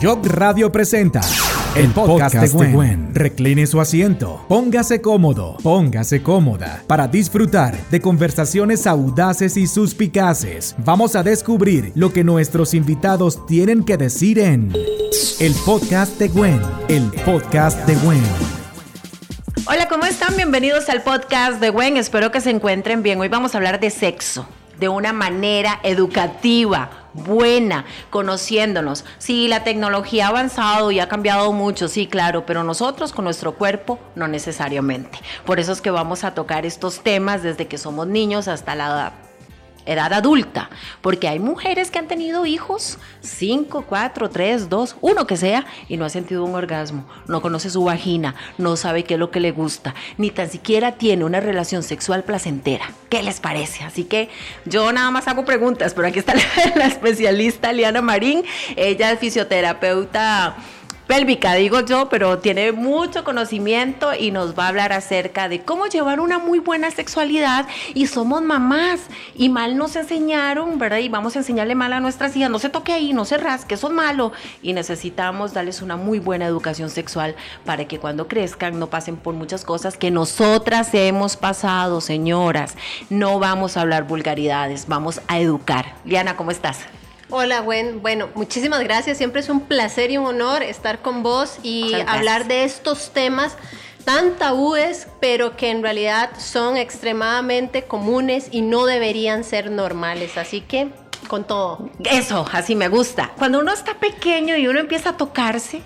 Job Radio presenta el podcast, de, Gwen. Recline su asiento, póngase cómodo, póngase cómoda para disfrutar de conversaciones audaces y suspicaces. Vamos a descubrir lo que nuestros invitados tienen que decir en el podcast de Gwen. El podcast de Gwen. Hola, ¿cómo están? Bienvenidos al podcast de Gwen. Espero que se encuentren bien. Hoy vamos a hablar de sexo de una manera educativa, buena, conociéndonos. Sí, la tecnología ha avanzado y ha cambiado mucho, sí, claro, pero nosotros con nuestro cuerpo no necesariamente. Por eso es que vamos a tocar estos temas desde que somos niños hasta la edad adulta, porque hay mujeres que han tenido hijos, 5, 4, 3, 2, uno que sea, y no ha sentido un orgasmo, no conoce su vagina, no sabe qué es lo que le gusta, ni tan siquiera tiene una relación sexual placentera. ¿Qué les parece? Así que yo nada más hago preguntas, pero aquí está la, especialista Liana Marín, ella es fisioterapeuta pélvica, digo yo, pero tiene mucho conocimiento y nos va a hablar acerca de cómo llevar una muy buena sexualidad y somos mamás y mal nos enseñaron, ¿verdad? Y vamos a enseñarle mal a nuestras hijas, no se toque ahí, no se rasque, eso es malo y necesitamos darles una muy buena educación sexual para que cuando crezcan no pasen por muchas cosas que nosotras hemos pasado, señoras. No vamos a hablar vulgaridades, vamos a educar. Liana, ¿cómo estás? Hola, Gwen. Bueno, muchísimas gracias. Siempre es un placer y un honor estar con vos y hablar de estos temas tan tabúes, pero que en realidad son extremadamente comunes y no deberían ser normales. Así que, con todo. Eso, así me gusta. Cuando uno está pequeño y uno empieza a tocarse,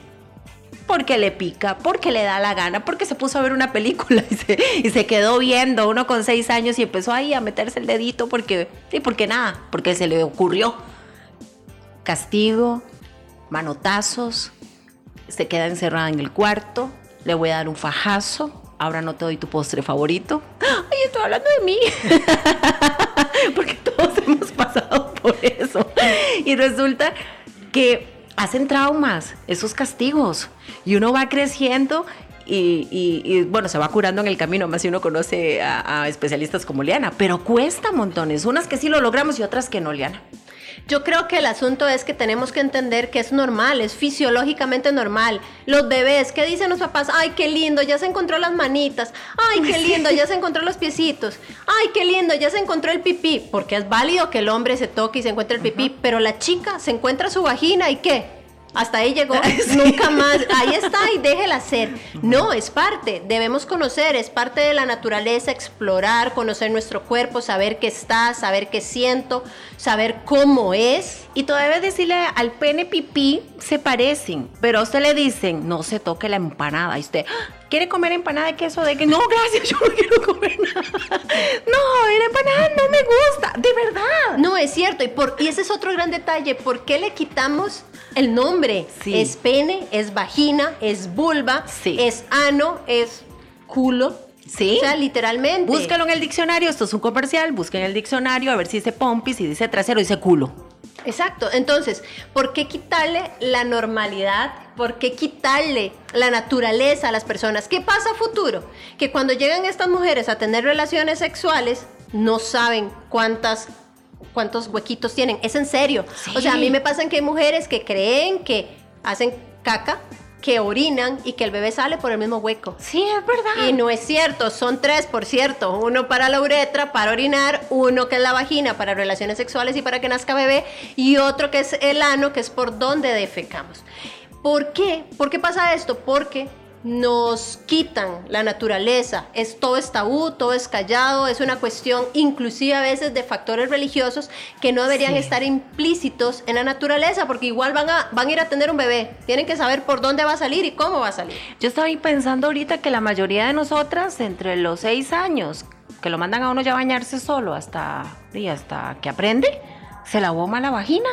porque le pica, porque le da la gana, porque se puso a ver una película y se, y se quedó viendo uno con seis años y empezó ahí a meterse el dedito porque, y porque nada, porque se le ocurrió castigo, manotazos, se queda encerrada en el cuarto, le voy a dar un fajazo, ahora no te doy tu postre favorito. Ay, estoy hablando de mí. Porque todos hemos pasado por eso. Y resulta que hacen traumas, esos castigos. Y uno va creciendo y, bueno, se va curando en el camino, más si uno conoce a, a especialistas como Liana, pero cuesta montones, unas que sí lo logramos y otras que no, Liana. Yo creo que el asunto es que tenemos que entender que es normal, es fisiológicamente normal. Los bebés, ¿qué dicen los papás? Ay, qué lindo, ya se encontró las manitas. Ay, qué lindo, ya se encontró los piecitos. Ay, qué lindo, ya se encontró el pipí. Porque es válido que el hombre se toque y se encuentre el pipí, pero la chica se encuentra su vagina y qué? Hasta ahí llegó, nunca más. Ahí está y déjela ser. No, es parte. Debemos conocer, es parte de la naturaleza, explorar, conocer nuestro cuerpo, saber qué está, saber qué siento, saber cómo es. Y todavía decirle al pene pipí se parecen, pero a usted le dicen, no se toque la empanada. Y usted, ¿quiere comer empanada de queso? De que no, gracias, yo no quiero comer nada. No, la empanada no me gusta, de verdad. No, es cierto. Y, por, y ese es otro gran detalle. ¿Por qué le quitamos el nombre. Es pene, es vagina, es vulva, es ano, es culo. Sí. O sea, literalmente. Búscalo en el diccionario, esto es un comercial, busquen en el diccionario a ver si dice pompis, si dice trasero, dice culo. Exacto. Entonces, ¿por qué quitarle la normalidad? ¿Por qué quitarle la naturaleza a las personas? ¿Qué pasa a futuro? Que cuando llegan estas mujeres a tener relaciones sexuales, no saben cuántas cuántos huequitos tienen. Es en serio. O sea, a mí me pasan que hay mujeres que creen que hacen caca, que orinan y que el bebé sale por el mismo hueco. Sí, es verdad. Y no es cierto, son tres, por cierto. Uno para la uretra, para orinar, uno que es la vagina para relaciones sexuales y para que nazca bebé, y otro que es el ano, que es por donde defecamos. ¿Por qué? ¿Por qué pasa esto? Porque nos quitan la naturaleza. Es, todo es tabú, todo es callado, es una cuestión inclusive a veces de factores religiosos que no deberían estar implícitos en la naturaleza porque igual van a, van a ir a tener un bebé. Tienen que saber por dónde va a salir y cómo va a salir. Yo estaba pensando ahorita que la mayoría de nosotras entre los seis años que lo mandan a uno ya a bañarse solo hasta, y hasta que aprende, se lavó mal la vagina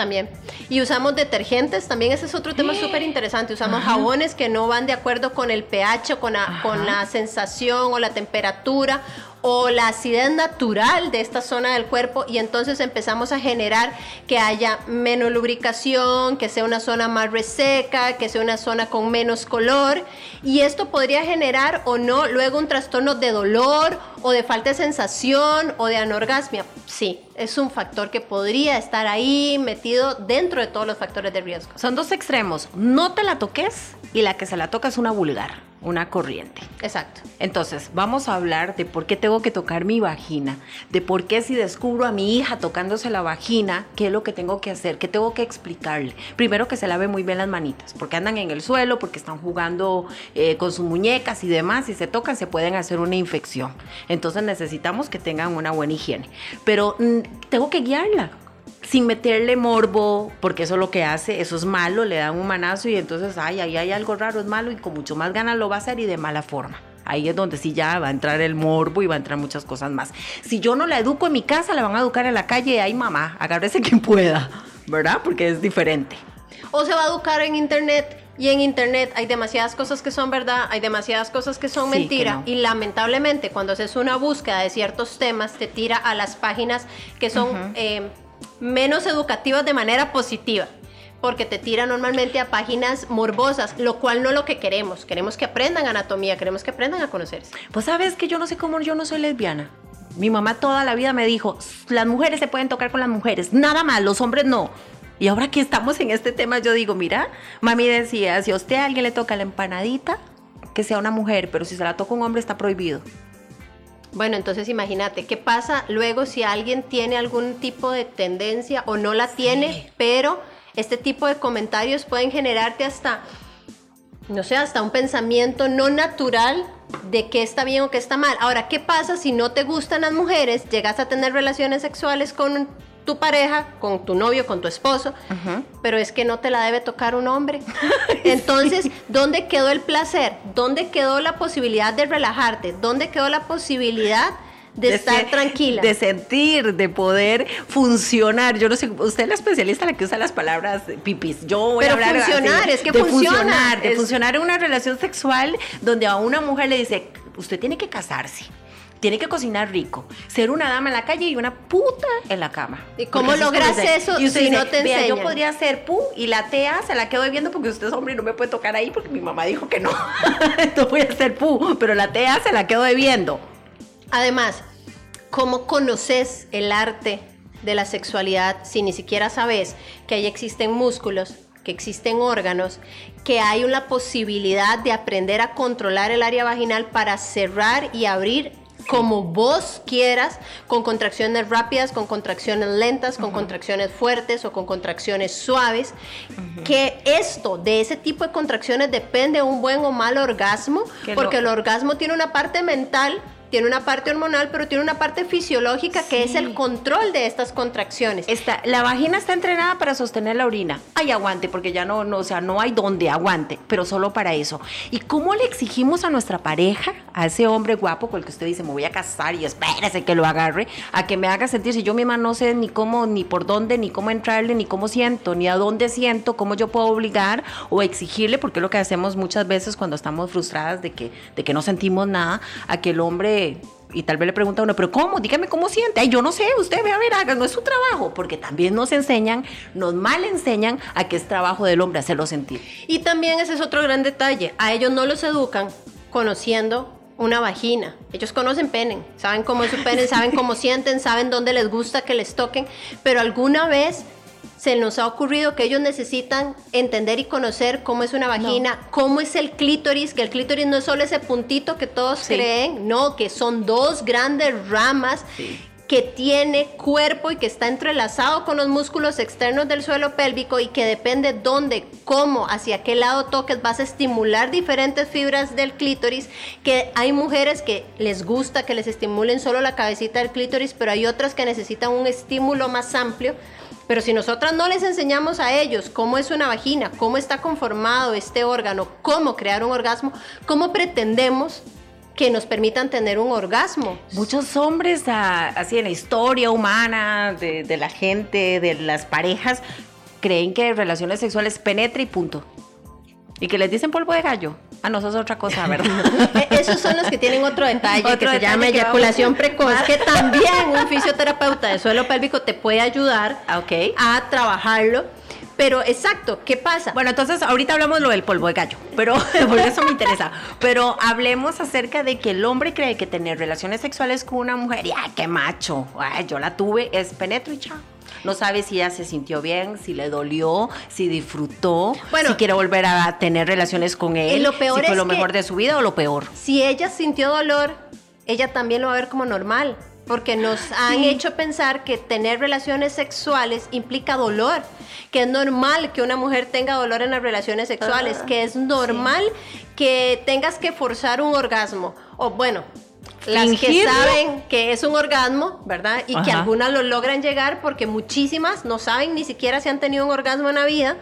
también. Y usamos detergentes, también ese es otro tema súper interesante. Usamos jabones que no van de acuerdo con el pH, con la, con la sensación o la temperatura o la acidez natural de esta zona del cuerpo y entonces empezamos a generar que haya menos lubricación, que sea una zona más reseca, que sea una zona con menos color y esto podría generar o no luego un trastorno de dolor o de falta de sensación o de anorgasmia. Sí, es un factor que podría estar ahí metido dentro de todos los factores de riesgo. Son dos extremos, no te la toques y la que se la toca es una vulgar una corriente. Exacto. Entonces, vamos a hablar de por qué tengo que tocar mi vagina, de por qué si descubro a mi hija tocándose la vagina, qué es lo que tengo que hacer, qué tengo que explicarle. Primero que se lave muy bien las manitas, porque andan en el suelo, porque están jugando eh, con sus muñecas y demás, si se tocan se pueden hacer una infección. Entonces necesitamos que tengan una buena higiene. Pero mm, tengo que guiarla sin meterle morbo, porque eso es lo que hace, eso es malo, le dan un manazo y entonces, ay, ahí hay algo raro, es malo y con mucho más ganas lo va a hacer y de mala forma. Ahí es donde sí ya va a entrar el morbo y va a entrar muchas cosas más. Si yo no la educo en mi casa, la van a educar en la calle y ahí mamá, agárrese quien pueda, ¿verdad? Porque es diferente. O se va a educar en internet y en internet hay demasiadas cosas que son verdad, hay demasiadas cosas que son mentira. Y lamentablemente cuando haces una búsqueda de ciertos temas, te tira a las páginas que son menos educativas de manera positiva porque te tira normalmente a páginas morbosas, lo cual no es lo que queremos. Queremos que aprendan anatomía, queremos que aprendan a conocerse. Pues sabes que yo no sé cómo yo no soy lesbiana. Mi mamá toda la vida me dijo, las mujeres se pueden tocar con las mujeres, nada más, los hombres no. Y ahora que estamos en este tema, yo digo, mira, mami decía, si a usted a alguien le toca la empanadita, que sea una mujer, pero si se la toca un hombre está prohibido. Bueno, entonces imagínate, ¿qué pasa luego si alguien tiene algún tipo de tendencia o no la tiene, pero este tipo de comentarios pueden generarte hasta, no sé, hasta un pensamiento no natural de qué está bien o qué está mal. Ahora, ¿qué pasa si no te gustan las mujeres, llegas a tener relaciones sexuales con tu pareja, con tu novio, con tu esposo, pero es que no te la debe tocar un hombre. Entonces, ¿dónde quedó el placer? ¿Dónde quedó la posibilidad de relajarte? ¿Dónde quedó la posibilidad de, estar tranquila. De sentir, de poder funcionar. Yo no sé, usted es la especialista la que usa las palabras pipis. Yo voy a hablar funcionar, es que de funciona. funcionar, de funcionar en una relación sexual donde a una mujer le dice, usted tiene que casarse tiene que cocinar rico, ser una dama en la calle y una puta en la cama. ¿Y cómo logras eso si no te enseñan? yo podría ser pu y la tea se la quedo viendo porque usted es hombre y no me puede tocar ahí porque mi mamá dijo que no. Entonces voy a ser pu, pero la tea se la quedo viendo. Además, ¿cómo conoces el arte de la sexualidad si ni siquiera sabes que ahí existen músculos, que existen órganos, que hay una posibilidad de aprender a controlar el área vaginal para cerrar y abrir como vos quieras, con contracciones rápidas, con contracciones lentas, con contracciones fuertes o con contracciones suaves, que esto, de ese tipo de contracciones depende de un buen o mal orgasmo, porque el orgasmo tiene una parte mental tiene una parte hormonal, pero tiene una parte fisiológica que es el control de estas contracciones. Está, la vagina está entrenada para sostener la orina. Hay aguante, porque ya no, no, o sea, no hay donde aguante, pero solo para eso. ¿Y cómo le exigimos a nuestra pareja, a ese hombre guapo con el que usted dice, me voy a casar y espérese que lo agarre, a que me haga sentir, si yo misma no sé ni cómo, ni por dónde, ni cómo entrarle, ni cómo siento, ni a dónde siento, cómo yo puedo obligar o exigirle, porque es lo que hacemos muchas veces cuando estamos frustradas de que, de que no sentimos nada, a que el hombre y tal vez le pregunta a uno, pero ¿cómo? Dígame cómo siente. Ay, yo no sé, usted ve a ver, haga, no es su trabajo, porque también nos enseñan, nos mal enseñan a que es trabajo del hombre hacerlo sentir. Y también ese es otro gran detalle, a ellos no los educan conociendo una vagina. Ellos conocen pene, saben cómo es su pene, saben cómo sienten, saben dónde les gusta que les toquen, pero alguna vez se nos ha ocurrido que ellos necesitan entender y conocer cómo es una vagina, cómo es el clítoris, que el clítoris no es solo ese puntito que todos creen, no, que son dos grandes ramas que tiene cuerpo y que está entrelazado con los músculos externos del suelo pélvico y que depende dónde, cómo, hacia qué lado toques, vas a estimular diferentes fibras del clítoris, que hay mujeres que les gusta que les estimulen solo la cabecita del clítoris, pero hay otras que necesitan un estímulo más amplio pero si nosotras no les enseñamos a ellos cómo es una vagina, cómo está conformado este órgano, cómo crear un orgasmo, ¿cómo pretendemos que nos permitan tener un orgasmo. Muchos hombres, ah, así en la historia humana, de, de, la gente, de las parejas, creen que relaciones sexuales penetra y punto. Y que les dicen polvo de gallo. Ah, no, eso es otra cosa, ¿verdad? E- Esos son los que tienen otro detalle Otro que se llama que eyaculación precoz, que también un fisioterapeuta de suelo pélvico te puede ayudar Ah, ok. a trabajarlo. Pero exacto, ¿qué pasa? Bueno, entonces ahorita hablamos lo del polvo de gallo, pero porque eso me interesa. Pero hablemos acerca de que el hombre cree que tener relaciones sexuales con una mujer, y ay, qué macho, ay, yo la tuve, es penetro y chao. No sabe si ella se sintió bien, si le dolió, si disfrutó, Bueno, si quiere volver a tener relaciones con él, lo peor si fue es lo mejor de su vida o lo peor. si ella sintió dolor, ella también lo va a ver como normal, porque nos han hecho pensar que tener relaciones sexuales implica dolor, que es normal que una mujer tenga dolor en las relaciones sexuales, Ah, que es normal que tengas que forzar un orgasmo, o bueno. Las que saben que es un orgasmo, ¿verdad? Y que algunas lo logran llegar porque muchísimas no saben ni siquiera si han tenido un orgasmo en la vida.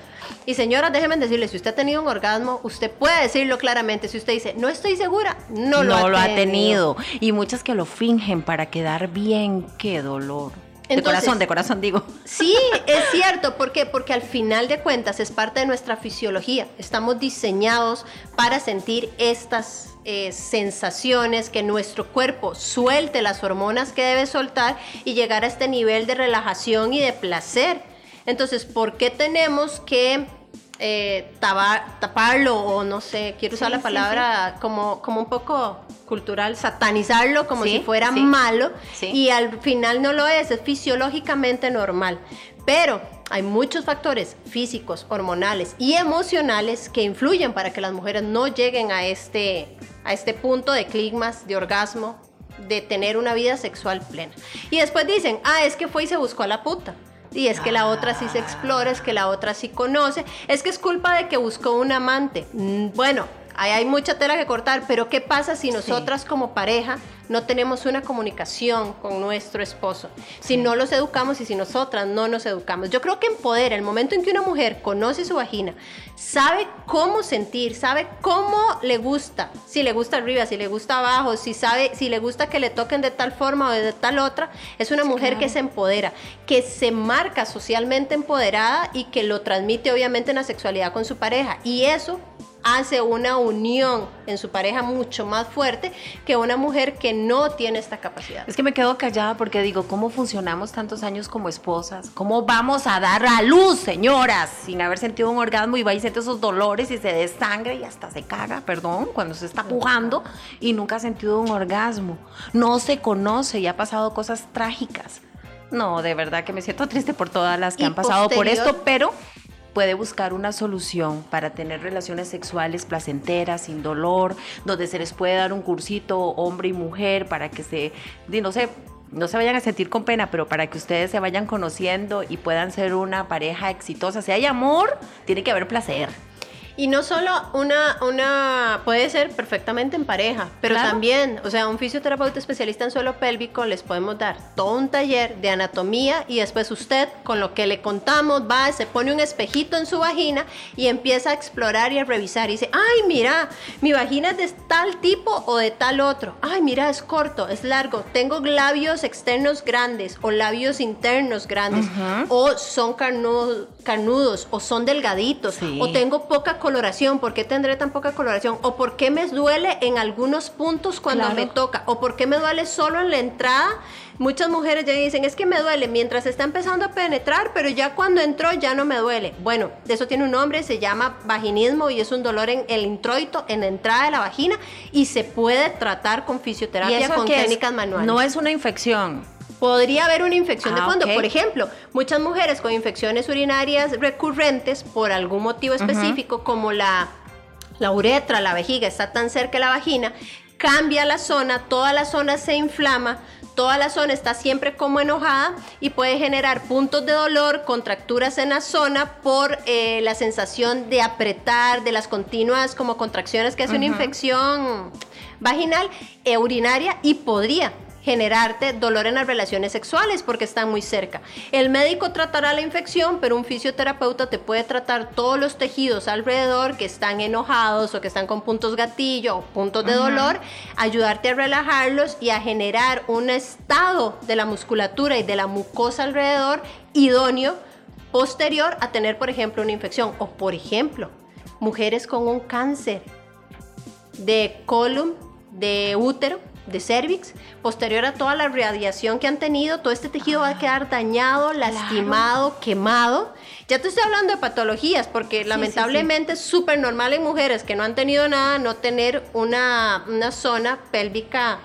Y señoras, déjenme decirle, si usted ha tenido un orgasmo, usted puede decirlo claramente. Si usted dice, no estoy segura, no lo, ha, tenido. Y muchas que lo fingen para quedar bien, qué dolor. de corazón, de corazón digo. Sí, es cierto. ¿Por qué? Porque al final de cuentas es parte de nuestra fisiología. Estamos diseñados para sentir estas eh, sensaciones, que nuestro cuerpo suelte las hormonas que debe soltar y llegar a este nivel de relajación y de placer. Entonces, ¿por qué tenemos que eh, tapa- taparlo o no sé, quiero usar Sí, la sí, palabra como, como un poco cultural, satanizarlo como si fuera malo y al final no lo es, es fisiológicamente normal. Pero hay muchos factores físicos, hormonales y emocionales que influyen para que las mujeres no lleguen a este, a este punto de clímax, de orgasmo, de tener una vida sexual plena. Y después dicen, ah, es que fue y se buscó a la puta. Y es que la otra sí se explora, es que la otra sí conoce, es que es culpa de que buscó un amante. Mm, Bueno, ahí hay mucha tela que cortar, pero ¿qué pasa si nosotras como pareja no tenemos una comunicación con nuestro esposo? Si no los educamos y si nosotras no nos educamos. Yo creo que empodera el momento en que una mujer conoce su vagina, sabe cómo sentir, sabe cómo le gusta, si le gusta arriba, si le gusta abajo, si sabe, si le gusta que le toquen de tal forma o de tal otra, es una mujer que se empodera, que se marca socialmente empoderada y que lo transmite obviamente en la sexualidad con su pareja. Y eso hace una unión en su pareja mucho más fuerte que una mujer que no tiene esta capacidad. Es que me quedo callada porque digo, ¿cómo funcionamos tantos años como esposas? ¿Cómo vamos a dar a luz, señoras, sin haber sentido un orgasmo y va y siente esos dolores y se desangre y hasta se caga, perdón, cuando se está pujando y nunca ha sentido un orgasmo? No se conoce y ha pasado cosas trágicas. No, de verdad que me siento triste por todas las que Y han pasado por esto, pero puede buscar una solución para tener relaciones sexuales placenteras, sin dolor, donde se les puede dar un cursito hombre y mujer para que se, no sé, no se vayan a sentir con pena, pero para que ustedes se vayan conociendo y puedan ser una pareja exitosa. Si hay amor, tiene que haber placer. Y no solo una, una, puede ser perfectamente en pareja, pero Claro. también, o sea, un fisioterapeuta especialista en suelo pélvico les podemos dar todo un taller de anatomía y después usted, con lo que le contamos, va, se pone un espejito en su vagina y empieza a explorar y a revisar y dice, ay, mira, mi vagina es de tal tipo o de tal otro, ay, mira, es corto, es largo, tengo labios externos grandes o labios internos grandes, o son carnudos, carnudos o son delgaditos, Sí. o tengo poca coloración, ¿por qué tendré tan poca coloración? ¿O por qué me duele en algunos puntos cuando Claro. me toca? ¿O por qué me duele solo en la entrada? Muchas mujeres ya dicen, es que me duele mientras está empezando a penetrar, pero ya cuando entró ya no me duele. Bueno, eso tiene un nombre, se llama vaginismo y es un dolor en el introito, en la entrada de la vagina y se puede tratar con fisioterapia, con técnicas manuales. No es una infección. Podría haber una infección de Ah, fondo. Por ejemplo, muchas mujeres con infecciones urinarias recurrentes por algún motivo específico, como la, la uretra, la vejiga, está tan cerca de la vagina, cambia la zona, toda la zona se inflama, toda la zona está siempre como enojada y puede generar puntos de dolor, contracturas en la zona por eh, la sensación de apretar, de las continuas como contracciones que hace una infección vaginal e urinaria y podría generarte dolor en las relaciones sexuales porque están muy cerca. El médico tratará la infección, pero un fisioterapeuta te puede tratar todos los tejidos alrededor que están enojados o que están con puntos gatillo o puntos de dolor, ayudarte a relajarlos y a generar un estado de la musculatura y de la mucosa alrededor idóneo posterior a tener, por ejemplo, una infección o, por ejemplo, mujeres con un cáncer de colon, de útero, de cervix, posterior a toda la radiación que han tenido, todo este tejido va a quedar dañado, lastimado, quemado. Ya te estoy hablando de patologías, porque lamentablemente es súper normal en mujeres que no han tenido nada no tener una, una zona pélvica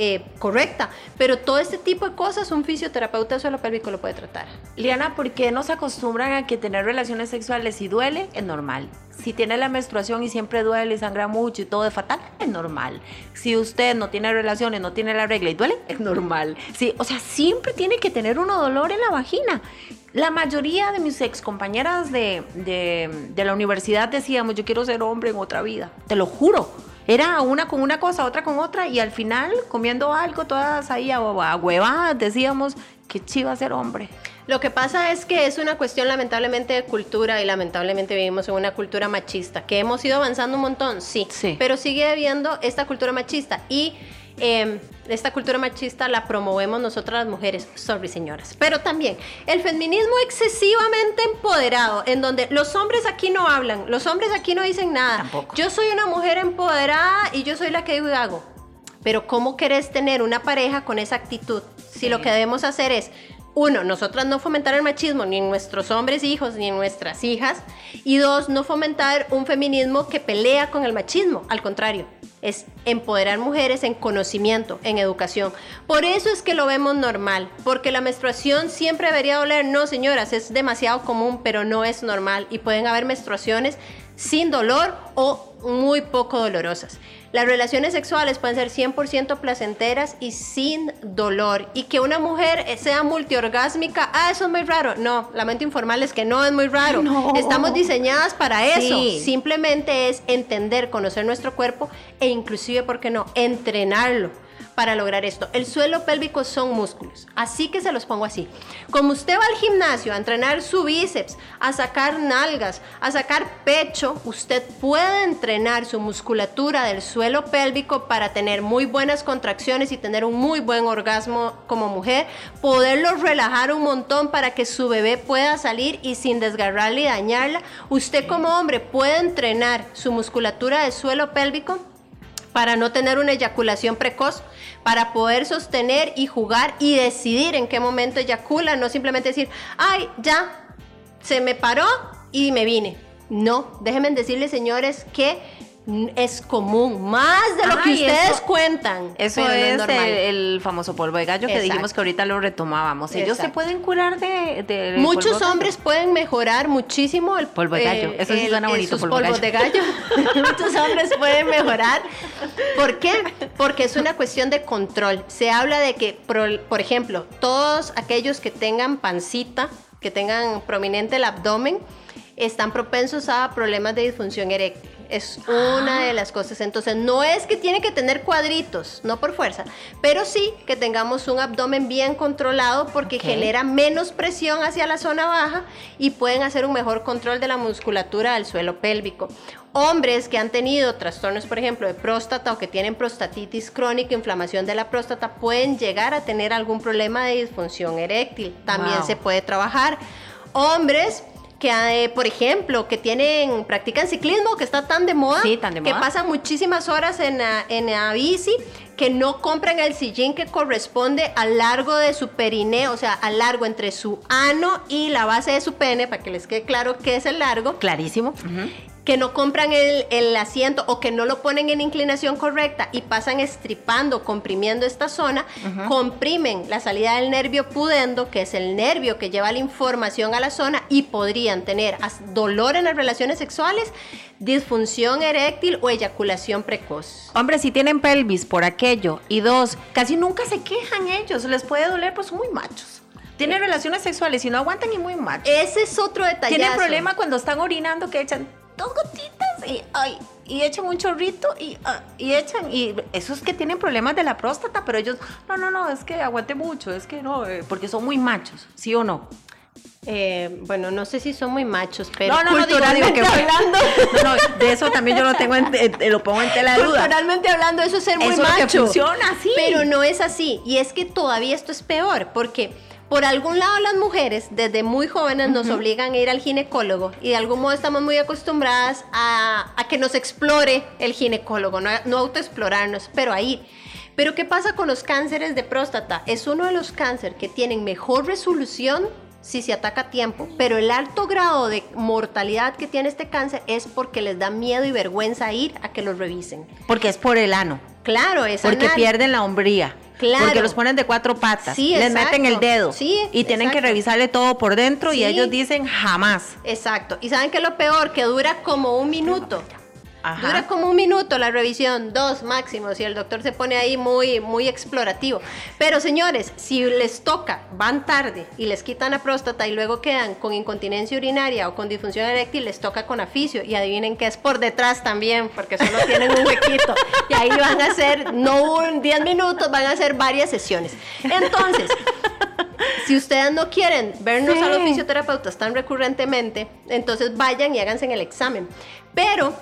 eh, correcta. Pero todo este tipo de cosas un fisioterapeuta suelo pélvico lo puede tratar. Liana, ¿por qué nos acostumbran a que tener relaciones sexuales si duele? Es normal. Si tiene la menstruación y siempre duele y sangra mucho y todo es fatal, es normal. Si usted no tiene relaciones, no tiene la regla y duele, es normal. Sí, o sea, siempre tiene que tener uno dolor en la vagina. La mayoría de mis ex compañeras de, de, de la universidad decíamos, yo quiero ser hombre en otra vida. Te lo juro era una con una cosa, otra con otra, y al final, comiendo algo, todas ahí a, huevadas, decíamos que chiva ser hombre. Lo que pasa es que es una cuestión lamentablemente de cultura y lamentablemente vivimos en una cultura machista, que hemos ido avanzando un montón, sí, sí. pero sigue habiendo esta cultura machista y eh, esta cultura machista la promovemos nosotras las mujeres, sorry señoras, pero también el feminismo excesivamente empoderado, en donde los hombres aquí no hablan, los hombres aquí no dicen nada. Tampoco. Yo soy una mujer empoderada y yo soy la que digo y hago. Pero ¿cómo querés tener una pareja con esa actitud? Si lo que debemos hacer es uno, nosotras no fomentar el machismo ni nuestros hombres hijos ni nuestras hijas. Y dos, no fomentar un feminismo que pelea con el machismo. Al contrario, es empoderar mujeres en conocimiento, en educación. Por eso es que lo vemos normal, porque la menstruación siempre debería doler. No, señoras, es demasiado común, pero no es normal. Y pueden haber menstruaciones sin dolor o muy poco dolorosas. Las relaciones sexuales pueden ser 100% placenteras y sin dolor. Y que una mujer sea multiorgásmica, ah, eso es muy raro. No, lamento informarles que no es muy raro. Estamos diseñadas para eso. Simplemente es entender, conocer nuestro cuerpo e inclusive, ¿por qué no?, entrenarlo para lograr esto. El suelo pélvico son músculos, así que se los pongo así. Como usted va al gimnasio a entrenar su bíceps, a sacar nalgas, a sacar pecho, usted puede entrenar su musculatura del suelo pélvico para tener muy buenas contracciones y tener un muy buen orgasmo como mujer, poderlo relajar un montón para que su bebé pueda salir y sin desgarrarla y dañarla. Usted como hombre puede entrenar su musculatura del suelo pélvico para no tener una eyaculación precoz, para poder sostener y jugar y decidir en qué momento eyacula, no simplemente decir, ay, ya, se me paró y me vine. No, déjenme decirles, señores, que es común, más de lo que ustedes cuentan. Eso es, el, famoso polvo de gallo que dijimos que ahorita lo retomábamos. Ellos se pueden curar de... Muchos hombres pueden mejorar muchísimo el polvo de gallo. Eso sí suena bonito, polvo de gallo. Muchos hombres pueden mejorar. ¿Por qué? Porque es una cuestión de control. Se habla de que, por ejemplo, todos aquellos que tengan pancita, que tengan prominente el abdomen, están propensos a problemas de disfunción eréctil. Es una de las cosas. Entonces, no es que tiene que tener cuadritos, no por fuerza, pero sí que tengamos un abdomen bien controlado porque genera menos presión hacia la zona baja y pueden hacer un mejor control de la musculatura del suelo pélvico. Hombres que han tenido trastornos, por ejemplo, de próstata o que tienen prostatitis crónica, inflamación de la próstata, pueden llegar a tener algún problema de disfunción eréctil. También se puede trabajar. Hombres que, eh, por ejemplo, que tienen, practican ciclismo, que está tan de moda, que pasan muchísimas horas en la, en la bici, que no compran el sillín que corresponde al largo de su perineo, o sea, al largo entre su ano y la base de su pene, para que les quede claro qué es el largo. Clarísimo que no compran el, asiento o que no lo ponen en inclinación correcta y pasan estripando, comprimiendo esta zona, comprimen la salida del nervio pudendo, que es el nervio que lleva la información a la zona y podrían tener dolor en las relaciones sexuales, disfunción eréctil o eyaculación precoz. Hombre, si tienen pelvis por aquello y dos, casi nunca se quejan ellos, les puede doler, pues son muy machos. Tienen relaciones sexuales y no aguantan y muy machos. Ese es otro detalle. Tienen problema cuando están orinando que echan dos gotitas y, ay, y echan un chorrito y, ah, y echan, y esos que tienen problemas de la próstata, pero ellos, no, no, no, es que aguante mucho, es que no, eh, porque son muy machos, ¿sí o no? Eh, bueno, no sé si son muy machos, pero no, no, culturalmente no, hablando, no, no, de eso también yo lo tengo, en, lo pongo en tela de duda. Culturalmente hablando, eso es ser muy eso macho. funciona así. Pero no es así, y es que todavía esto es peor, porque Por algún lado las mujeres desde muy jóvenes nos obligan a ir al ginecólogo y de algún modo estamos muy acostumbradas a, a que nos explore el ginecólogo, no, no autoexplorarnos, pero ahí. Pero ¿qué pasa con los cánceres de próstata? Es uno de los cánceres que tienen mejor resolución si se ataca a tiempo, pero el alto grado de mortalidad que tiene este cáncer es porque les da miedo y vergüenza ir a que los revisen. Porque es por el ano. Claro, es Porque anal. pierden la hombría. Claro. Porque los ponen de cuatro patas. Sí, les exacto. meten el dedo. Sí, y tienen que revisarle todo por dentro y ellos dicen jamás. Exacto. ¿Y saben qué es lo peor? Que dura como un minuto. Ajá. Dura como un minuto la revisión, dos máximo, si el doctor se pone ahí muy, muy explorativo. Pero señores, si les toca, van tarde y les quitan la próstata y luego quedan con incontinencia urinaria o con disfunción eréctil, les toca con aficio. Y adivinen que es por detrás también, porque solo tienen un huequito. Y ahí van a ser, no un 10 minutos, van a ser varias sesiones. Entonces, si ustedes no quieren vernos Sí. a los fisioterapeutas tan recurrentemente, entonces vayan y háganse en el examen. Pero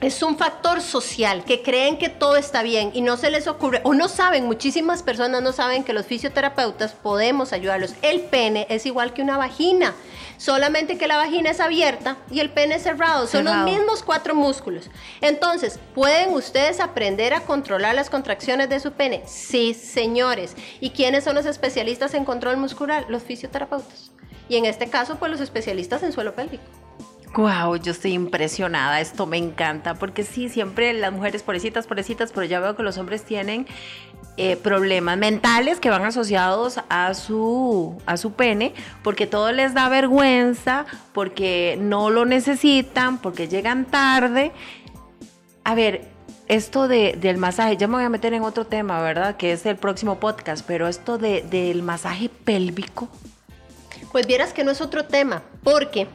es un factor social que creen que todo está bien y no se les ocurre, o no saben, muchísimas personas no saben que los fisioterapeutas podemos ayudarlos. El pene es igual que una vagina, solamente que la vagina es abierta y el pene es cerrado. Son Cerrado. los mismos cuatro músculos. Entonces, ¿pueden ustedes aprender a controlar las contracciones de su pene? Sí, señores. ¿Y quiénes son los especialistas en control muscular? Los fisioterapeutas. Y en este caso, pues los especialistas en suelo pélvico. Wow, yo estoy impresionada, esto me encanta, porque sí, siempre las mujeres pobrecitas, pobrecitas, pero ya veo que los hombres tienen eh, problemas mentales que van asociados a su, a su pene, porque todo les da vergüenza, porque no lo necesitan, porque llegan tarde. A ver, esto de, del masaje, ya me voy a meter en otro tema, ¿verdad? Que es el próximo podcast, pero esto de, del masaje pélvico. Pues vieras que no es otro tema, porque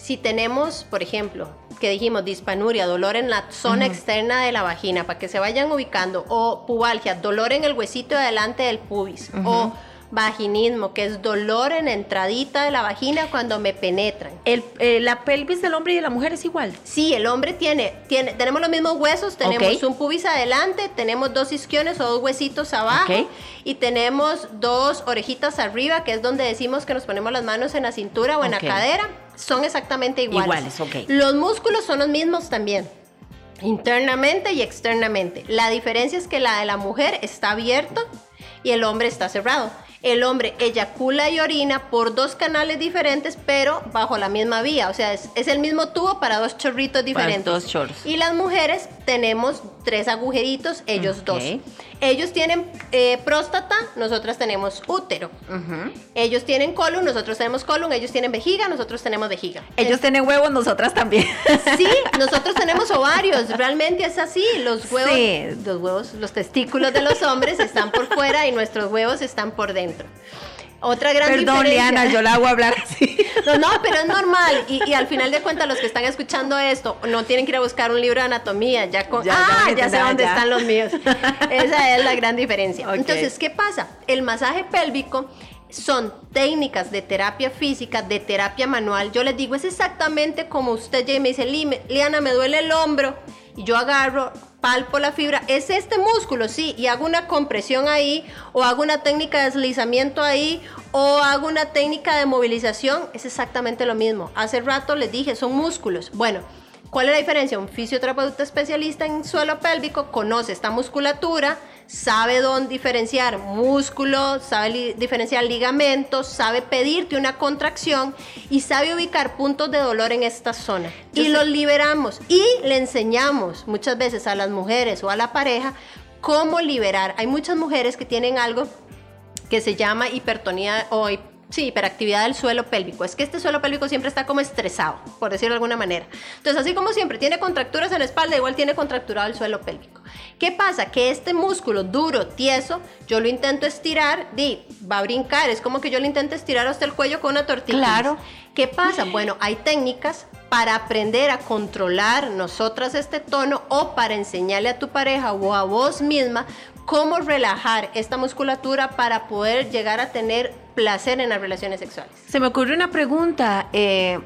si tenemos, por ejemplo, que dijimos dispanuria, dolor en la zona externa de la vagina, para que se vayan ubicando, o pubalgia, dolor en el huesito de adelante del pubis, o vaginismo, que es dolor en la entradita de la vagina cuando me penetran. El, eh, la pelvis del hombre y de la mujer es igual. Sí, el hombre tiene, tiene, tenemos los mismos huesos, tenemos un pubis adelante, tenemos dos isquiones o dos huesitos abajo y tenemos dos orejitas arriba, que es donde decimos que nos ponemos las manos en la cintura o en la cadera. Son exactamente iguales. Iguales, ok. Los músculos son los mismos también. Internamente y externamente. La diferencia es que la de la mujer está abierta y el hombre está cerrado. El hombre eyacula y orina por dos canales diferentes, pero bajo la misma vía. O sea, es, es el mismo tubo para dos chorritos diferentes. dos chorros. Y las mujeres tenemos tres agujeritos, ellos dos. Ellos tienen eh, próstata, nosotras tenemos útero. Ellos tienen colon, nosotros tenemos colon. Ellos tienen vejiga, nosotros tenemos vejiga. Ellos tienen huevos, nosotras también. Sí, nosotros tenemos ovarios, realmente es así. Los huevos, Sí. los huevos, los testículos de los hombres están por fuera y nuestros huevos están por dentro. Otra gran Perdón, diferencia. Liana, yo la hago hablar así. No, no, pero es normal. Y, y al final de cuentas, los que están escuchando esto no tienen que ir a buscar un libro de anatomía. Ya, con, Ya, ah, ya sé dónde ya. están los míos. Esa es la gran diferencia. Entonces, ¿qué pasa? El masaje pélvico son técnicas de terapia física, de terapia manual. Yo les digo, es exactamente como usted ya me dice, "Li- Liana, me duele el hombro. Y yo agarro, palpo la fibra. Es este músculo, sí. Y hago una compresión ahí, o hago una técnica de deslizamiento ahí, o hago una técnica de movilización. Es exactamente lo mismo. Hace rato les dije, son músculos. Bueno. ¿Cuál es la diferencia? Un fisioterapeuta especialista en suelo pélvico conoce esta musculatura, sabe dónde diferenciar músculo, sabe li- diferenciar ligamentos, sabe pedirte una contracción y sabe ubicar puntos de dolor en esta zona. Yo y sé- los liberamos y le enseñamos muchas veces a las mujeres o a la pareja cómo liberar. Hay muchas mujeres que tienen algo que se llama hipertonía o sí, hiperactividad del suelo pélvico. Es que este suelo pélvico siempre está como estresado, por decirlo de alguna manera. Entonces, así como siempre tiene contracturas en la espalda, igual tiene contracturado el suelo pélvico. ¿Qué pasa? Que este músculo duro, tieso, yo lo intento estirar, di, va a brincar, es como que yo lo intento estirar hasta el cuello con una tortilla. Claro. ¿Qué pasa? Bueno, hay técnicas para aprender a controlar nosotras este tono o para enseñarle a tu pareja o a vos misma cómo relajar esta musculatura para poder llegar a tener placer en las relaciones sexuales. Se me ocurre una pregunta. eh,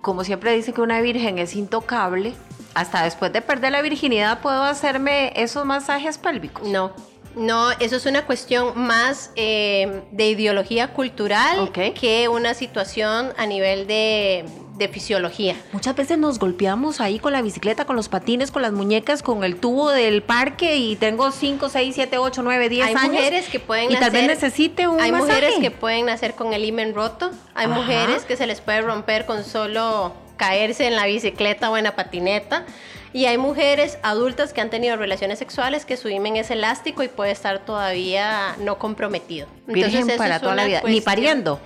como siempre dice que una virgen es intocable, hasta después de perder la virginidad puedo hacerme esos masajes pélvicos. No, No, eso es una cuestión más eh, de ideología cultural que una situación a nivel de, de fisiología. Muchas veces nos golpeamos ahí con la bicicleta, con los patines, con las muñecas, con el tubo del parque y tengo 5, 6, 7, 8, 9, 10 hay años. mujeres que pueden y tal vez nacer- necesite un Hay masaje. mujeres que pueden nacer con el himen roto. Hay Ajá. mujeres que se les puede romper con solo caerse en la bicicleta o en la patineta. Y hay mujeres adultas que han tenido relaciones sexuales que su himen es elástico y puede estar todavía no comprometido. Virgen eso para toda la vida. Ni pariendo.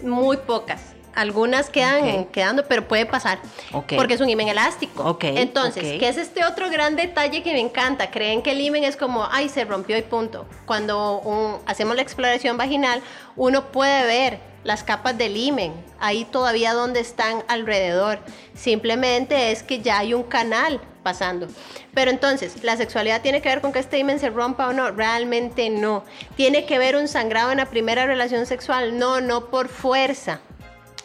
Muy pocas. Algunas quedan Ok. quedando, pero puede pasar. Ok. Porque es un himen elástico. Ok, Entonces. ¿qué es este otro gran detalle que me encanta? Creen que el himen es como, ay, se rompió y punto. Cuando un- hacemos la exploración vaginal, uno puede ver las capas del himen, ahí todavía donde están alrededor. Simplemente es que ya hay un canal pasando. Pero entonces, ¿la sexualidad tiene que ver con que este himen se rompa o no? Realmente no. ¿Tiene que ver un sangrado en la primera relación sexual? No, no por fuerza.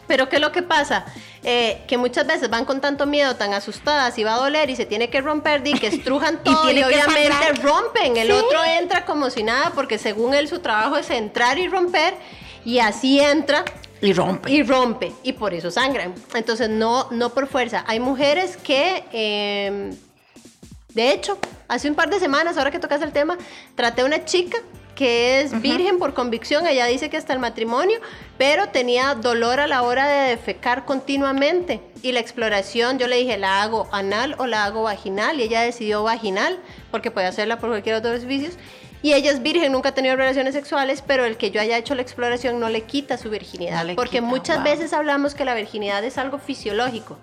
Pero ¿qué es lo que pasa? Eh, que muchas veces van con tanto miedo, tan asustadas y va a doler y se tiene que romper, di que estrujan Y todo y, tiene obviamente sangrar. rompen. El Sí. otro entra como si nada porque según él su trabajo es entrar y romper y así entra Y rompe. y rompe y por eso sangran. Entonces no, no por fuerza. Hay mujeres que, eh, de hecho, hace un par de semanas, ahora que tocas el tema, traté a una chica que es virgen por convicción, ella dice que hasta el matrimonio, pero tenía dolor a la hora de defecar continuamente. Y la exploración, yo le dije, ¿la hago anal o la hago vaginal? Y ella decidió vaginal, porque puede hacerla por cualquier otro servicios. Y ella es virgen, nunca ha tenido relaciones sexuales, pero el que yo haya hecho la exploración no le quita su virginidad. No porque quita, muchas wow. veces hablamos que la virginidad es algo fisiológico,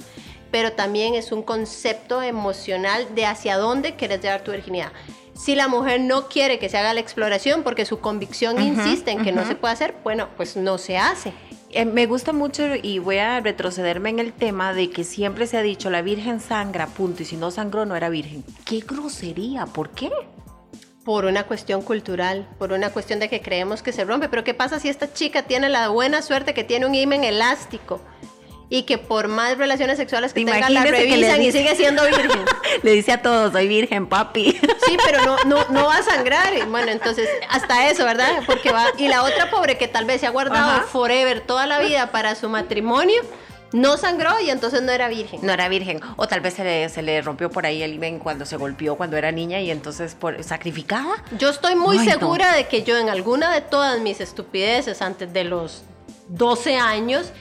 pero también es un concepto emocional de hacia dónde quieres llevar tu virginidad. Si la mujer no quiere que se haga la exploración porque su convicción insiste en que no se puede hacer, bueno, pues no se hace. Eh, me gusta mucho y voy a retrocederme en el tema de que siempre se ha dicho la virgen sangra, punto, y si no sangró no era virgen. ¡Qué grosería! ¿Por qué? Por una cuestión cultural, por una cuestión de que creemos que se rompe. Pero ¿qué pasa si esta chica tiene la buena suerte que tiene un himen elástico? Y que por más relaciones sexuales que tenga la revisan y sigue siendo virgen. Le dice a todos, soy virgen, papi. Sí, pero no, no, no va a sangrar. Bueno, entonces, hasta eso, ¿verdad? Porque va. Y la otra pobre que tal vez se ha guardado Ajá. forever toda la vida para su matrimonio, no sangró y entonces no era virgen. No era virgen. O tal vez se le, se le rompió por ahí el himen cuando se golpeó cuando era niña y entonces por, sacrificada. Yo estoy muy Ay, no. segura de que yo en alguna de todas mis estupideces antes de los 12 años,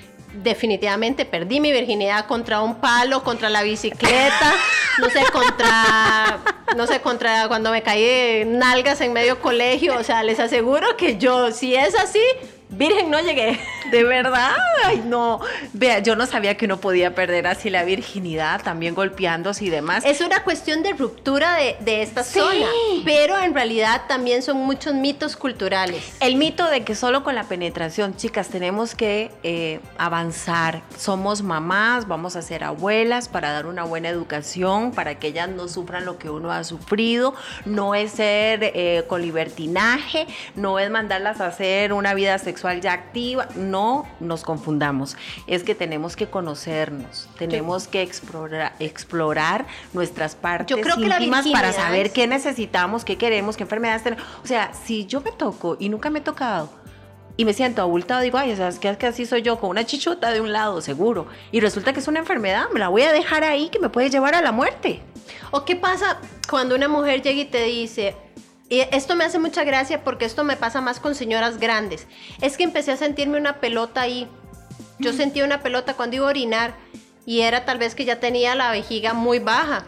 definitivamente perdí mi virginidad contra un palo, contra la bicicleta, no sé, contra, no sé, contra cuando me caí de nalgas en medio colegio. O sea, les aseguro que yo, si es así, virgen no llegué. De verdad, ay no. Vea, yo no sabía que uno podía perder así la virginidad, también golpeándose y demás. Es una cuestión de ruptura de, de esta Sí. zona, pero en realidad también son muchos mitos culturales. El mito de que solo con la penetración, chicas, tenemos que eh, avanzar. Somos mamás, vamos a ser abuelas para dar una buena educación, para que ellas no sufran lo que uno ha sufrido. No es ser eh, con libertinaje, no es mandarlas a hacer una vida sexual ya activa. No nos confundamos. Es que tenemos que conocernos, tenemos que explorar, explorar nuestras partes Yo creo que la íntimas para virginidad saber qué necesitamos, qué queremos, qué enfermedades tenemos. O sea, si yo me toco y nunca me he tocado y me siento abultado, digo, ay, ¿sabes qué? Que así soy yo, con una chichuta de un lado, seguro. Y resulta que es una enfermedad, me la voy a dejar ahí que me puede llevar a la muerte. ¿O qué pasa cuando una mujer llega y te dice, y esto me hace mucha gracia porque esto me pasa más con señoras grandes, es que empecé a sentirme una pelota ahí. Yo sentía una pelota cuando iba a orinar y era tal vez que ya tenía la vejiga muy baja.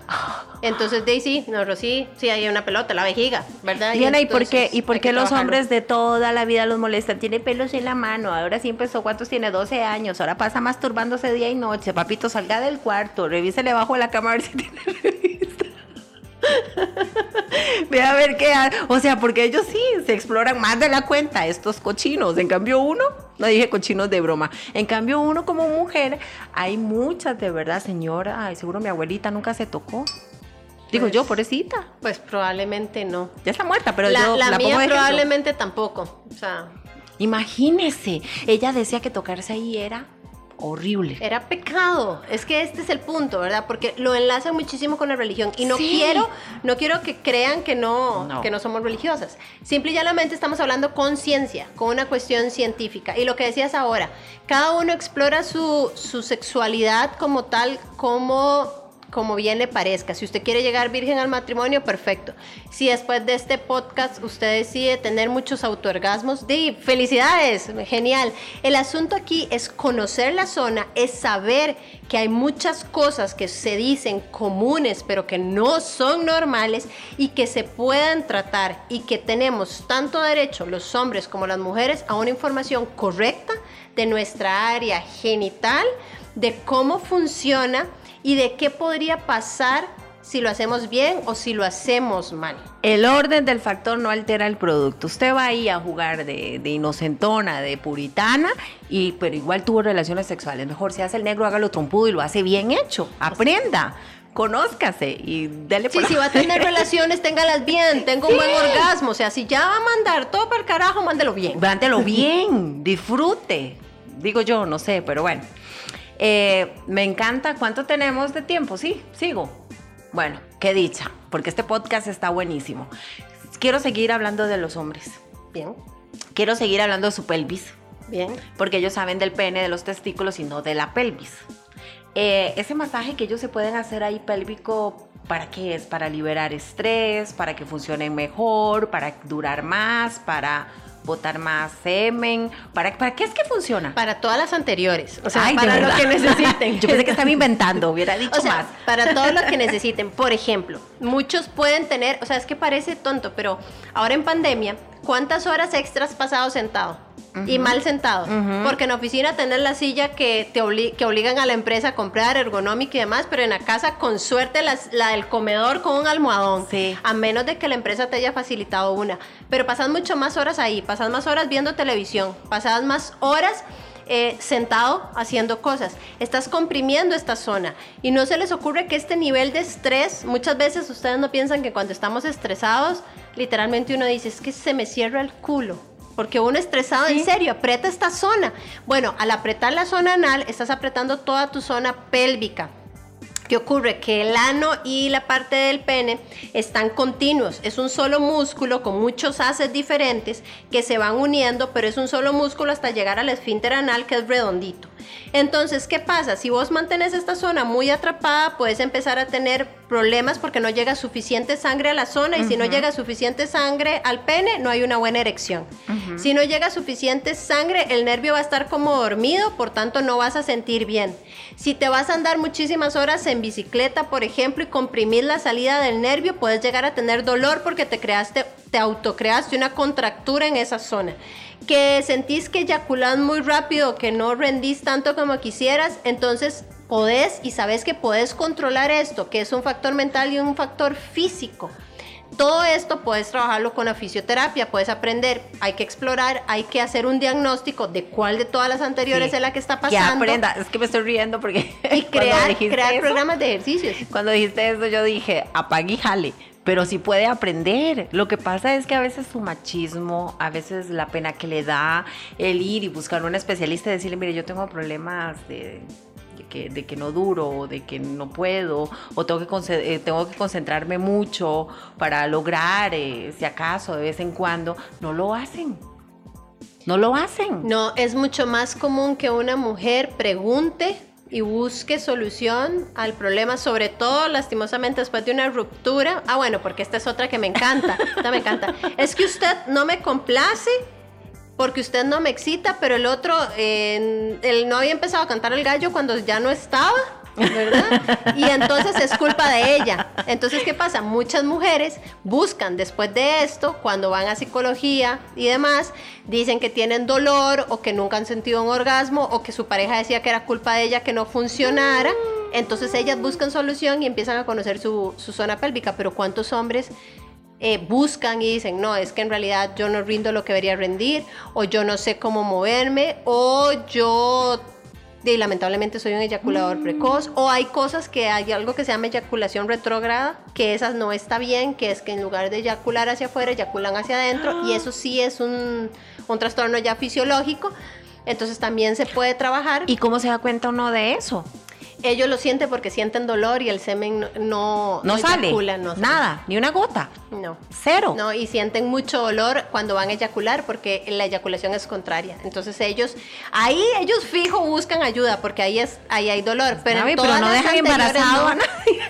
Entonces, Daisy, no, Rosy, sí, hay una pelota, la vejiga, ¿verdad? Diana, ¿y por qué, y por hay qué que los trabajarlo. hombres de toda la vida los molestan? Tiene pelos en la mano, ahora sí empezó, ¿cuántos tiene? 12 años, ahora pasa masturbándose día y noche. Papito, salga del cuarto, revísele bajo la cama a ver si tiene revista. Ve a ver qué O sea, porque ellos sí se exploran más de la cuenta, estos cochinos. En cambio, uno, no dije cochinos de broma. En cambio, uno como mujer, hay muchas de verdad, señora. Ay, seguro mi abuelita nunca se tocó. Digo Pues- yo, pobrecita. Pues probablemente no. Ya está muerta, pero la yo la la pongo mía de ejemplo. probablemente tampoco. O sea, Imagínese, ella decía que tocarse ahí era horrible. Era pecado. Es que este es el punto, ¿verdad? Porque lo enlazan muchísimo con la religión. Y no Sí. quiero, no quiero que crean que no, No. que no somos religiosas. Simple y llanamente estamos hablando con ciencia, con una cuestión científica. Y lo que decías ahora, cada uno explora su, su sexualidad como tal, como como bien le parezca. Si usted quiere llegar virgen al matrimonio, perfecto. Si después de este podcast usted decide tener muchos autoorgasmos, di, felicidades, genial. El asunto aquí es conocer la zona, es saber que hay muchas cosas que se dicen comunes, pero que no son normales y que se puedan tratar y que tenemos tanto derecho los hombres como las mujeres a una información correcta de nuestra área genital, de cómo funciona y de qué podría pasar si lo hacemos bien o si lo hacemos mal. El orden del factor no altera el producto. Usted va ahí a jugar de, de inocentona, de puritana, y, pero igual tuvo relaciones sexuales. Mejor si hace el negro, hágalo trompudo y lo hace bien hecho. Aprenda, conózcase y dele Sí, por si va a tener relaciones, téngalas bien, tenga un buen orgasmo. O sea, si ya va a mandar todo para el carajo, mándelo bien. Mándelo bien, disfrute. Digo yo, no sé, pero bueno. Eh, me encanta. ¿Cuánto tenemos de tiempo? Sí, sigo. Bueno, qué dicha, porque este podcast está buenísimo. Quiero seguir hablando de los hombres. Bien, Quiero seguir hablando de su pelvis, bien. porque ellos saben del pene, de los testículos y no de la pelvis. Eh, ese masaje que ellos se pueden hacer ahí pélvico, ¿para qué es? Para liberar estrés, para que funcionen mejor, para durar más, para botar más semen. ¿Para, ¿Para qué es que funciona? Para todas las anteriores. O sea, Ay, para lo que necesiten. Yo pensé que estaba inventando, hubiera dicho O sea, más. para todo lo que necesiten. Por ejemplo, muchos pueden tener, o sea, es que parece tonto, pero ahora en pandemia, ¿cuántas horas extras has pasado sentado? Y mal sentado. Porque en la oficina tener la silla que te obli- que obligan a la empresa a comprar, ergonómica y demás, pero en la casa con suerte las- la del comedor con un almohadón. Sí. A menos de que la empresa te haya facilitado una. Pero pasas mucho más horas ahí, pasas más horas viendo televisión, pasas más horas eh, sentado haciendo cosas. Estás comprimiendo esta zona y no se les ocurre que este nivel de estrés, muchas veces ustedes no piensan que cuando estamos estresados, literalmente uno dice, es que se me cierra el culo. Porque uno estresado, en serio, aprieta esta zona. Bueno, al apretar la zona anal, estás apretando toda tu zona pélvica. ¿Qué ocurre? Que el ano y la parte del pene están continuos. Es un solo músculo con muchos haces diferentes que se van uniendo, pero es un solo músculo hasta llegar al esfínter anal que es redondito. Entonces, ¿qué pasa? Si vos mantienes esta zona muy atrapada, puedes empezar a tener problemas porque no llega suficiente sangre a la zona y si no llega suficiente sangre al pene, no hay una buena erección. Si no llega suficiente sangre, el nervio va a estar como dormido, por tanto no vas a sentir bien. Si te vas a andar muchísimas horas en bicicleta, por ejemplo, y comprimir la salida del nervio, puedes llegar a tener dolor porque te creaste, te autocreaste una contractura en esa zona. Que sentís que eyaculás muy rápido, que no rendís tanto como quisieras, entonces podés y sabes que podés controlar esto, que es un factor mental y un factor físico. Todo esto puedes trabajarlo con la fisioterapia, puedes aprender, hay que explorar, hay que hacer un diagnóstico de cuál de todas las anteriores Sí. es la que está pasando. aprenda. Es que me estoy riendo porque. Y crear, crear eso, programas de ejercicios. Cuando dijiste eso, yo dije, apague y jale. Pero sí puede aprender. Lo que pasa es que a veces su machismo, a veces la pena que le da el ir y buscar un especialista y decirle, mire, yo tengo problemas de, que, no duro, de que no puedo, o tengo que, eh, tengo que concentrarme mucho para lograr, eh, si acaso, de vez en cuando, no lo hacen. No lo hacen. No, es mucho más común que una mujer pregunte y busque solución al problema, sobre todo lastimosamente después de una ruptura. Ah, bueno, porque esta es otra que me encanta, esta me encanta. Es que usted no me complace porque usted no me excita, pero el otro, eh, no había empezado a cantar el gallo cuando ya no estaba. ¿Verdad? Y entonces es culpa de ella. Entonces, ¿qué pasa? Muchas mujeres buscan después de esto, cuando van a psicología y demás, dicen que tienen dolor o que nunca han sentido un orgasmo o que su pareja decía que era culpa de ella que no funcionara. Entonces ellas buscan solución y empiezan a conocer su, zona pélvica. Pero ¿cuántos hombres eh, buscan y dicen, no, es que en realidad yo no rindo lo que debería rendir, o yo no sé cómo moverme, o yo y lamentablemente soy un eyaculador precoz, o hay cosas que hay algo que se llama eyaculación retrógrada, que esas no está bien, que es que en lugar de eyacular hacia afuera, eyaculan hacia adentro, y eso sí es un, un trastorno ya fisiológico. Entonces también se puede trabajar. ¿Y cómo se da cuenta uno de eso? Ellos lo sienten porque sienten dolor y el semen no No, no sale. eyacula, no sale. Nada, ni una gota. No. Cero. No, y sienten mucho dolor cuando van a eyacular porque la eyaculación es contraria. Entonces ellos, ahí ellos fijo buscan ayuda porque ahí es, ahí hay dolor. Pero, Ay, todas no dejan embarazado a nadie.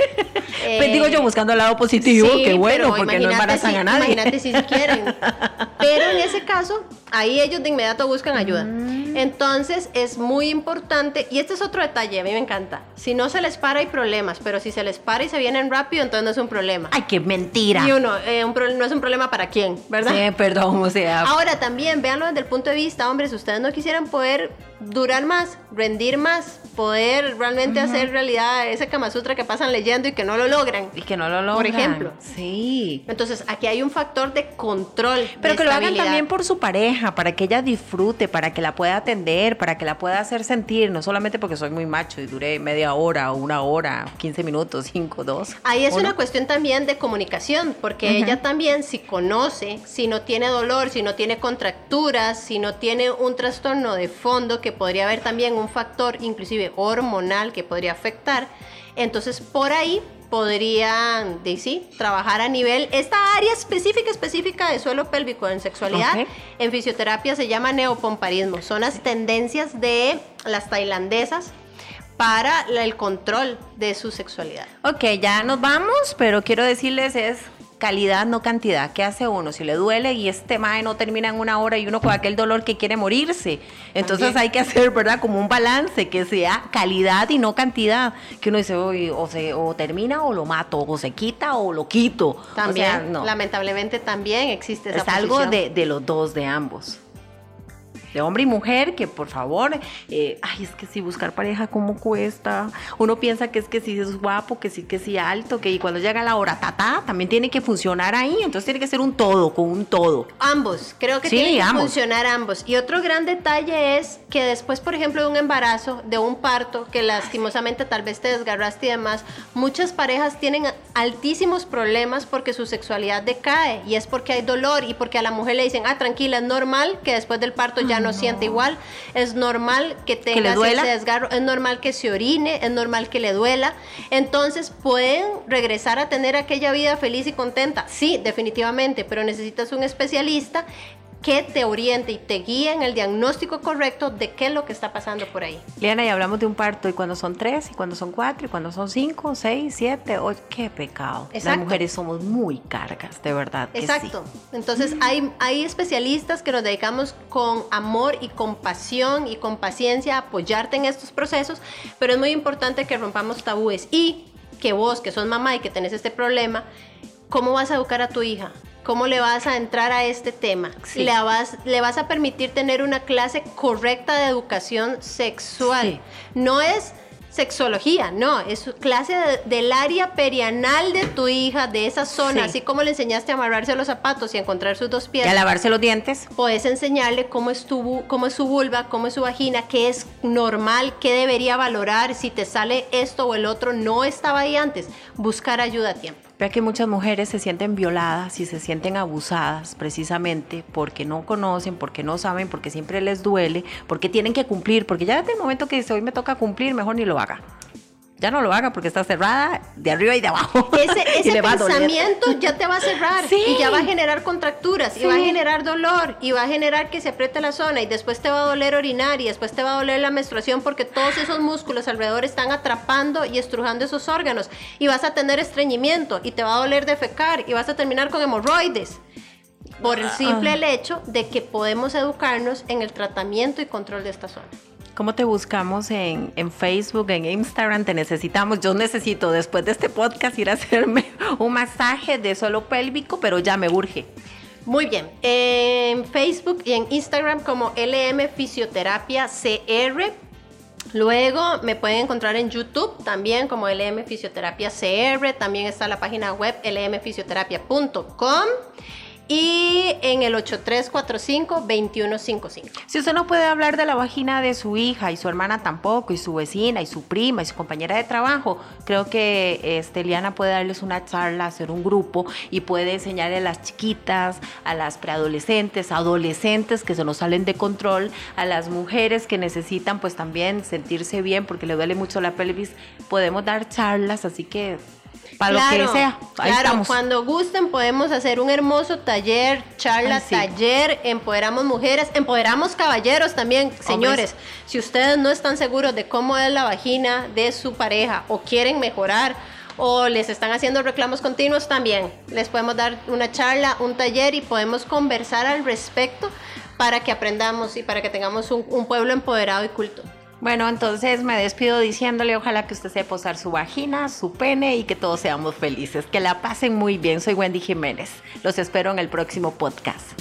Eh, Pues digo yo buscando el lado positivo, sí, qué bueno, pero porque no embarazan si- a nadie. Imagínate si quieren. Pero en ese caso, ahí ellos de inmediato buscan ayuda. Mm. Entonces es muy importante, y este es otro detalle, a mí me encanta. Si no se les para hay problemas, pero si se les para y se vienen rápido, entonces no es un problema. Ay, qué mentira. Y uno, eh, un no es un problema para quién, ¿verdad? Sí, perdón, o sea. Ahora también, véanlo desde el punto de vista, hombres, ustedes no quisieran poder durar más, rendir más, poder realmente hacer realidad ese Kama Sutra que pasan leyendo y que no lo logran. y que no lo logran. Por ejemplo. Sí. Entonces, aquí hay un factor de control. Pero de que lo hagan también por su pareja, para que ella disfrute, para que la pueda atender, para que la pueda hacer sentir, no solamente porque soy muy macho y duré media hora, o una hora, 15 minutos, 5, 2. Ahí es ¿o una cuestión también de comunicación, porque ella también si conoce, si no tiene dolor, si no tiene contracturas, si no tiene un trastorno de fondo, que podría haber también un factor inclusive hormonal que podría afectar, entonces por ahí podrían, sí, trabajar a nivel, esta área específica, específica de suelo pélvico en sexualidad, Ok. en fisioterapia se llama neopomparismo, son las tendencias de las tailandesas para el control de su sexualidad. Ok, ya nos vamos, pero quiero decirles es calidad, no cantidad. ¿Qué hace uno? Si le duele y este mae no termina en una hora y uno con aquel dolor que quiere morirse. Entonces También. hay que hacer, ¿verdad? Como un balance, que sea calidad y no cantidad. Que uno dice, "Uy, o, se, o termina o lo mato, o se quita o lo quito. También, O sea, no. lamentablemente también existe esa es algo de, de los dos, de ambos. De hombre y mujer, que por favor, eh, ay, es que si buscar pareja, ¿cómo cuesta? Uno piensa que es que si es guapo, que sí, que sí alto, que y cuando llega la hora, ta, también tiene que funcionar ahí, entonces tiene que ser un todo, con un todo. Ambos, creo que Sí, tienen que ambos. funcionar ambos. Y otro gran detalle es que después, por ejemplo, de un embarazo, de un parto, que lastimosamente tal vez te desgarraste y demás, muchas parejas tienen altísimos problemas porque su sexualidad decae y es porque hay dolor y porque a la mujer le dicen, ah, tranquila, es normal que después del parto ya no, siente igual, es normal que tenga ese desgarro, es normal que se orine, es normal que le duela. Entonces pueden regresar a tener aquella vida feliz y contenta. Sí, definitivamente, pero necesitas un especialista que te oriente y te guíe en el diagnóstico correcto de qué es lo que está pasando por ahí. Liana, y hablamos de un parto, y cuando son tres, y cuando son cuatro, y cuando son cinco, seis, siete, ocho, qué pecado. Las Exacto. mujeres somos muy cargas, de verdad. que sí. Exacto. Entonces hay, hay especialistas que nos dedicamos con amor y compasión y con paciencia a apoyarte en estos procesos, pero es muy importante que rompamos tabúes y que vos, que sos mamá y que tenés este problema, ¿cómo vas a educar a tu hija? ¿Cómo le vas a entrar a este tema? Sí. Le, vas, le vas a permitir tener una clase correcta de educación sexual. Sí. No es sexología, no, es clase de- del área perianal de tu hija, de esa zona, Sí. así como le enseñaste a amarrarse los zapatos y a encontrar sus dos Y a pies. lavarse los dientes. Puedes enseñarle cómo es, tu, cómo es su vulva, cómo es su vagina, qué es normal, qué debería valorar, si te sale esto o el otro, no estaba ahí antes. Buscar ayuda a tiempo. Vea que muchas mujeres se sienten violadas y se sienten abusadas precisamente porque no conocen, porque no saben, porque siempre les duele, porque tienen que cumplir, porque ya desde el momento que dice hoy me toca cumplir, mejor ni lo haga. Ya no lo haga porque está cerrada de arriba y de abajo. Ese, ese pensamiento ya te va a cerrar Sí. y ya va a generar contracturas y va a generar dolor y va a generar que se apriete la zona y después te va a doler orinar y después te va a doler la menstruación porque todos esos músculos alrededor están atrapando y estrujando esos órganos y vas a tener estreñimiento y te va a doler defecar y vas a terminar con hemorroides por el simple Ah. hecho de que podemos educarnos en el tratamiento y control de esta zona. ¿Cómo te buscamos en, en Facebook, en Instagram? Te necesitamos. Yo necesito después de este podcast ir a hacerme un masaje de suelo pélvico, pero ya me urge. Muy bien. En Facebook y en Instagram como LM Fisioterapia CR. Luego me pueden encontrar en YouTube también como LM Fisioterapia CR. También está la página web lmfisioterapia.com. y en el 8345-2155. Si usted no puede hablar de la vagina de su hija y su hermana tampoco, y su vecina, y su prima, y su compañera de trabajo, creo que este, Liana puede darles una charla, hacer un grupo y puede enseñarle a las chiquitas, a las preadolescentes, adolescentes que se nos salen de control, a las mujeres que necesitan pues también sentirse bien porque le duele mucho la pelvis, podemos dar charlas, así que para lo que sea. claro, cuando gusten podemos hacer un hermoso taller, charla, taller, empoderamos mujeres, empoderamos caballeros también, señores. Si ustedes no están seguros de cómo es la vagina de su pareja o quieren mejorar o les están haciendo reclamos continuos también, les podemos dar una charla, un taller y podemos conversar al respecto para que aprendamos y para que tengamos un pueblo empoderado y culto. Bueno, entonces me despido diciéndole, ojalá que usted sepa posar su vagina, su pene y que todos seamos felices. Que la pasen muy bien. Soy Wendy Jiménez. Los espero en el próximo podcast.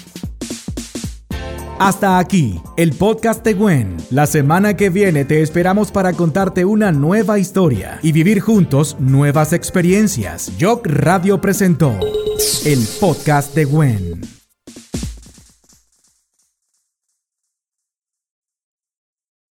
Hasta aquí, el podcast de Gwen. La semana que viene te esperamos para contarte una nueva historia y vivir juntos nuevas experiencias. Jock Radio presentó el podcast de Gwen.